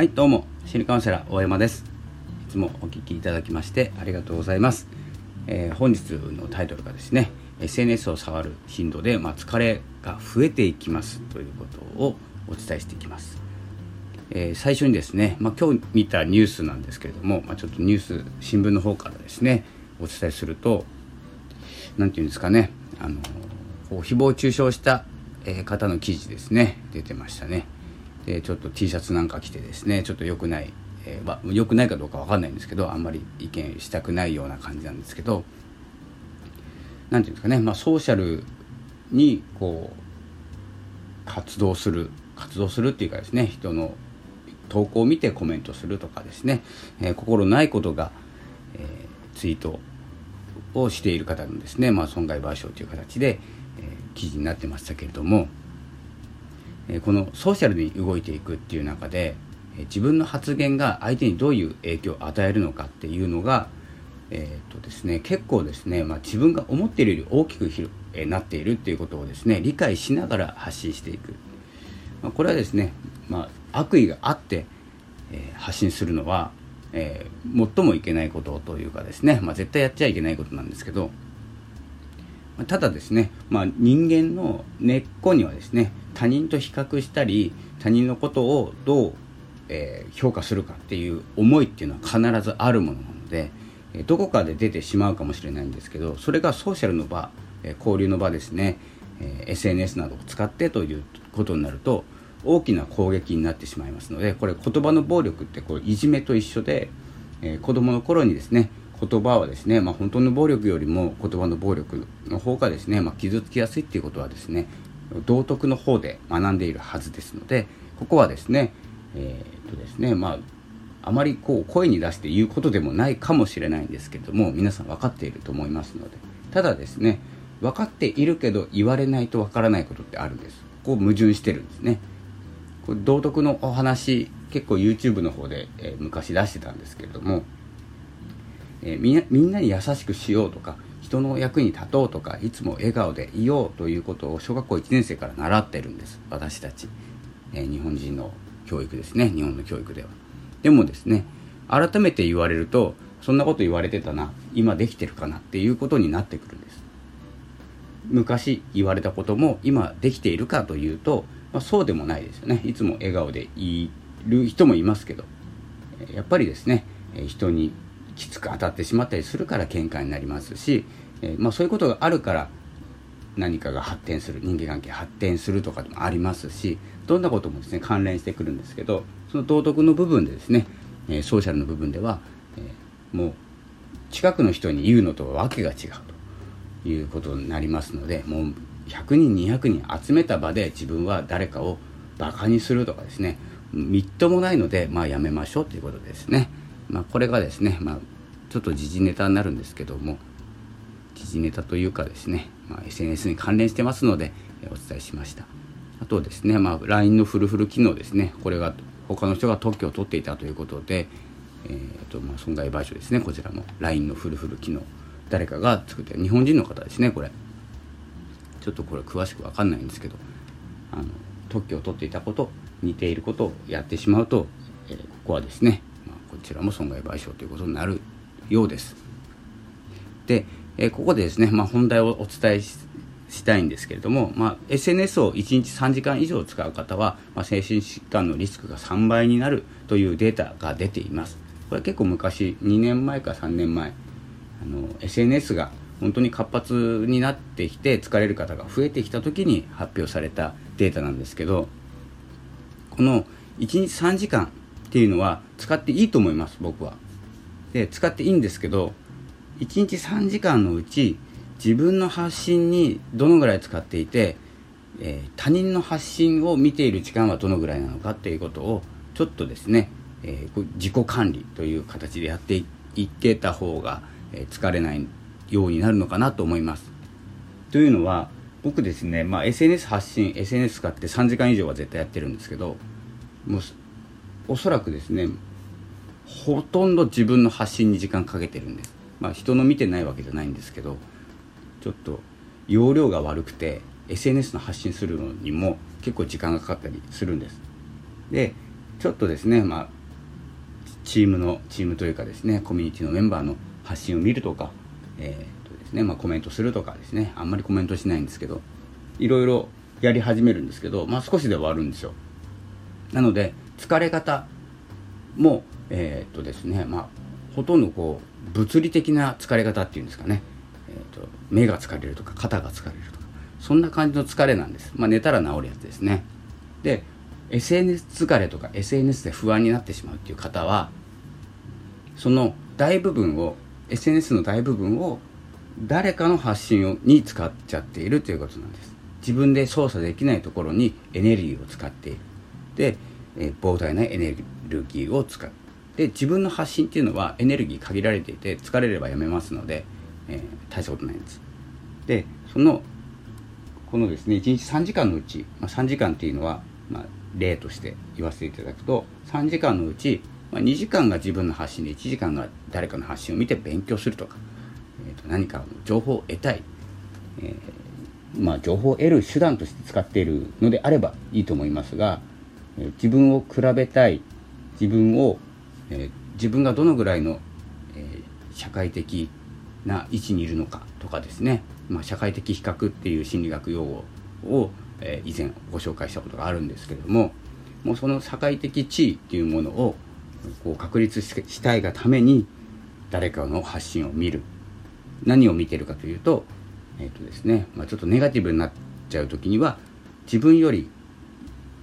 はいどうも心理カウンセラー大山です。いつもお聞きいただきましてありがとうございます、えー、本日のタイトルがですね SNS を触る頻度で、まあ、疲れが増えていきます。ということをお伝えしていきます、えー、最初にですね、まあ、今日見たニュースなんですけれども、まあ、ちょっとニュース新聞の方からですねお伝えすると何て言うんですかねあの誹謗中傷した方の記事ですね出てましたね。でちょっと T シャツなんか着てですねちょっと良くない、えーま、良くないかどうか分かんないんですけどあんまり意見したくないような感じなんですけど何て言うんですかね、まあ、ソーシャルにこう活動する活動するっていうかですね人の投稿を見てコメントするとかですね、えー、心ないことが、えー、ツイートをしている方のですね、まあ、損害賠償という形で、えー、記事になってましたけれどもこのソーシャルに動いていくっていう中で、自分の発言が相手にどういう影響を与えるのかっていうのが、えーとですね、結構ですね、まあ、自分が思っているより大きくひえなっているっていうことをですね理解しながら発信していく、まあ、これはですね、まあ、悪意があって、え、発信するのは、えー、最もいけないことというかですね、まあ、絶対やっちゃいけないことなんですけどただですね、まあ、人間の根っこにはですね他人と比較したり他人のことをどう、えー、評価するかっていう思いっていうのは必ずあるものなのでどこかで出てしまうかもしれないんですけどそれがソーシャルの場交流の場ですね。え SNS などを使ってということになると大きな攻撃になってしまいますのでこれ言葉の暴力ってこういじめと一緒で、えー、子どもの頃にですね言葉はですね、まあ、本当の暴力よりも言葉の暴力の方がですね、まあ、傷つきやすいっていうことはですね道徳の方で学んでいるはずですのでここはですねえー、っとですねまああまりこう声に出して言うことでもないかもしれないんですけども皆さん分かっていると思いますのでただですね分かっているけど言われないと分からないことってあるんです。こう矛盾してるんですね。これ道徳のお話結構 YouTube の方で、えー、昔出してたんですけれどもえー、みんなに優しくしようとか人の役に立とうとかいつも笑顔でいようということを小学校1年生から習ってるんです。私たち、えー、日本人の教育ですね。日本の教育では。でもですね改めて言われるとそんなこと言われてたな。今できてるかなっていうことになってくるんです。昔言われたことも今できているかというと、まあ、そうでもないですよね。いつも笑顔でいる人もいますけど。やっぱりですね人にきつく当たってしまったりするから喧嘩になりますし、え、まあ、そういうことがあるから何かが発展する人間関係発展するとかでもありますしどんなこともですね関連してくるんですけどその道徳の部分でですね、え、ソーシャルの部分では、え、もう近くの人に言うのとは訳が違うということになりますのでもう100人200人集めた場で自分は誰かをバカにするとかですねみっともないのでまあやめましょうということですね。まあ、これがですね、まあ、ちょっと時事ネタになるんですけども時事ネタというかですね、まあ、SNS に関連してますのでお伝えしました。あとですね、まあ、LINE のフルフル機能ですねこれが他の人が特許を取っていたということで、えーとまあ、損害賠償ですねこちらも LINE のフルフル機能誰かが作って日本人の方ですねこれ。ちょっとこれ詳しく分かんないんですけどあの特許を取っていたこと似ていることをやってしまうと、えー、ここはですねちらも損害賠償ということになるようです。で、えー、ここでですね、まあ、本題をお伝えしたいんですけれども、まあ、SNS を1日3時間以上使う方は、まあ、精神疾患のリスクが3倍になるというデータが出ています。これ結構昔、2年前か3年前、あの SNS が本当に活発になってきて疲れる方が増えてきた時に発表されたデータなんですけどこの1日3時間っていうのは使っていいと思います僕はで使っていいんですけど1日3時間のうち自分の発信にどのぐらい使っていて、えー、他人の発信を見ている時間はどのぐらいなのかっていうことをちょっとですね、えー、自己管理という形でやっていってた方が、えー、疲れないようになるのかなと思います。というのは僕ですね、まあ、SNS 発信 SNS 使って3時間以上は絶対やってるんですけどもうおそらくですねほとんど自分の発信に時間かけてるんです。まあ人の見てないわけじゃないんですけどちょっと容量が悪くて SNS の発信するのにも結構時間がかかったりするんです。でちょっとですねまあチームのチームというかですねコミュニティのメンバーの発信を見るとか、えーとですねまあ、コメントするとかですねあんまりコメントしないんですけどいろいろやり始めるんですけど、まあ、少しで終わるんですよ。なので疲れ方もえー、っとですねまあほとんどこう物理的な疲れ方っていうんですかね、えー、っと目が疲れるとか肩が疲れるとかそんな感じの疲れなんです。まあ寝たら治るやつですね。で SNS 疲れとか SNS で不安になってしまうっていう方はその大部分を SNS の大部分を誰かの発信をに使っちゃっているということなんです。自分で操作できないところにエネルギーを使っている。で、えー、膨大なエネルギー。ルギーを使うで自分の発信っていうのはエネルギー限られていて疲れればやめますので、えー、大したことないんです。でそのこのですね1日3時間のうち、まあ、3時間っていうのは、まあ、例として言わせていただくと3時間のうち、まあ、2時間が自分の発信で1時間が誰かの発信を見て勉強するとか、えー、と何か情報を得たい、えー、まあ、情報を得る手段として使っているのであればいいと思いますが、え、自分を比べたい自分を、え自分がどのぐらいの、え社会的な位置にいるのかとかですね、まあ、社会的比較っていう心理学用語を、え以前ご紹介したことがあるんですけれどももうその社会的地位っていうものをこう確立したいがために誰かの発信を見る。何を見てるかというと,、えーとですねまあ、ちょっとネガティブになっちゃう時には自分より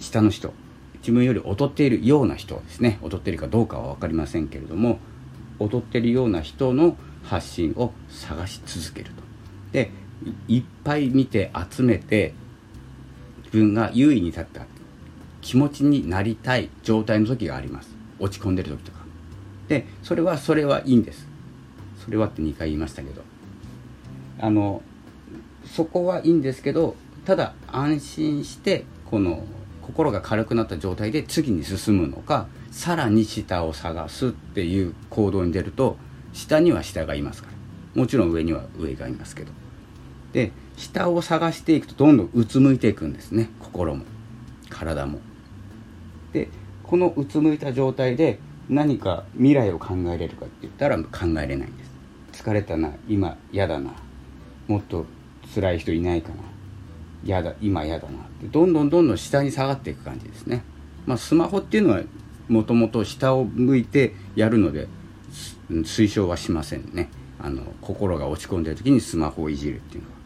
下の人自分より劣っているような人ですね。劣っているかどうかは分かりませんけれども劣っているような人の発信を探し続けると。でいっぱい見て集めて自分が優位に立った気持ちになりたい状態の時があります。落ち込んでる時とか。でそれはそれはいいんです。それはって2回言いましたけど。あのそこはいいんですけどただ安心してこの心が軽くなった状態で次に進むのかさらに下を探すっていう行動に出ると下には下がいますから。もちろん上には上がいますけど。で下を探していくとどんどんうつむいていくんですね。心も体も。でこのうつむいた状態で何か未来を考えれるかって言ったら考えれないんです。疲れたな今嫌だなもっと辛い人いないかな嫌だ今嫌だなってどんどんどんどん下に下がっていく感じですね。まあスマホっていうのはもともと下を向いてやるので推奨はしませんね。あの心が落ち込んでる時にスマホをいじるっていうのは。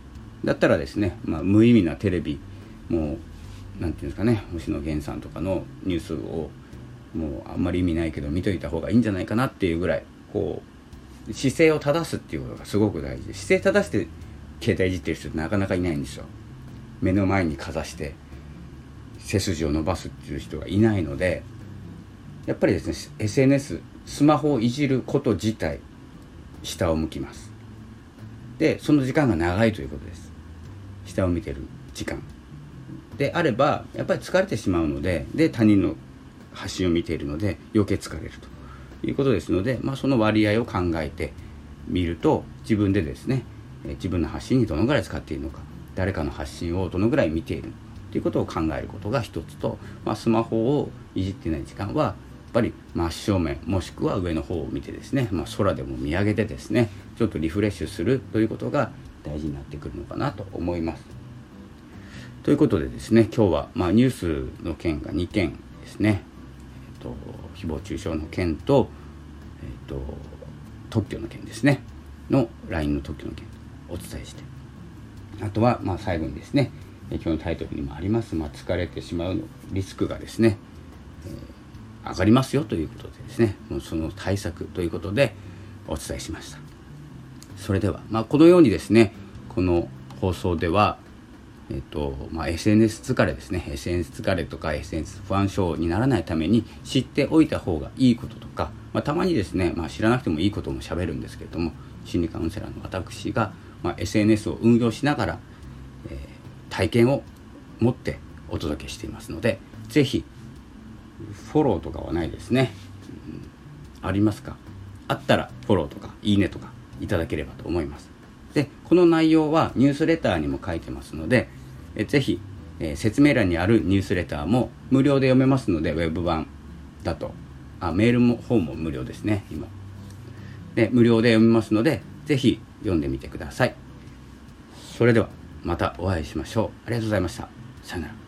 だったらですね、まあ、無意味なテレビもう何て言うんですかね星野源さんとかのニュースをもうあんまり意味ないけど見といた方がいいんじゃないかなっていうぐらいこう姿勢を正すっていうことがすごく大事で姿勢正して携帯いじってる人ってなかなかいないんですよ。目の前にかざして背筋を伸ばすっていう人がいないのでやっぱりですね SNS スマホをいじること自体下を向きます。でその時間が長いということです。下を見てる時間。であればやっぱり疲れてしまうのでで他人の発信を見ているので余計疲れると。いうことですので、まあ、その割合を考えてみると自分でですね自分の発信にどのぐらい使っているのか。誰かの発信をどのぐらい見ているということを考えることが一つと、まあ、スマホをいじってない時間はやっぱり真正面もしくは上の方を見てですね、まあ、空でも見上げてですねちょっとリフレッシュするということが大事になってくるのかなと思います。ということでですね今日は、まあ、ニュースの件が2件ですね、えっと、誹謗中傷の件と,、えっと、特許の件ですねの LINE の特許の件お伝えしてあとは、まあ、最後にですね今日のタイトルにもあります、まあ、疲れてしまうリスクがですね、えー、上がりますよということでですねもうその対策ということでお伝えしました。それでは、まあ、このようにですねこの放送ではえっとまあ、SNS 疲れですね SNS 疲れとか SNS 不安症にならないために知っておいた方がいいこととか、まあ、たまにですね、まあ、知らなくてもいいこともしゃべるんですけれども心理カウンセラーの私が、まあ、SNS を運用しながら、えー、体験を持ってお届けしていますので是非フォローとかはないですね、うん、ありますか？あったらフォローとかいいねとかいただければと思います。でこの内容はニュースレターにも書いてますのでえぜひ、えー、説明欄にあるニュースレターも無料で読めますのでウェブ版だと。あメールも方も無料ですね今。で無料で読みますのでぜひ読んでみてください。それではまたお会いしましょう。ありがとうございました。さよなら。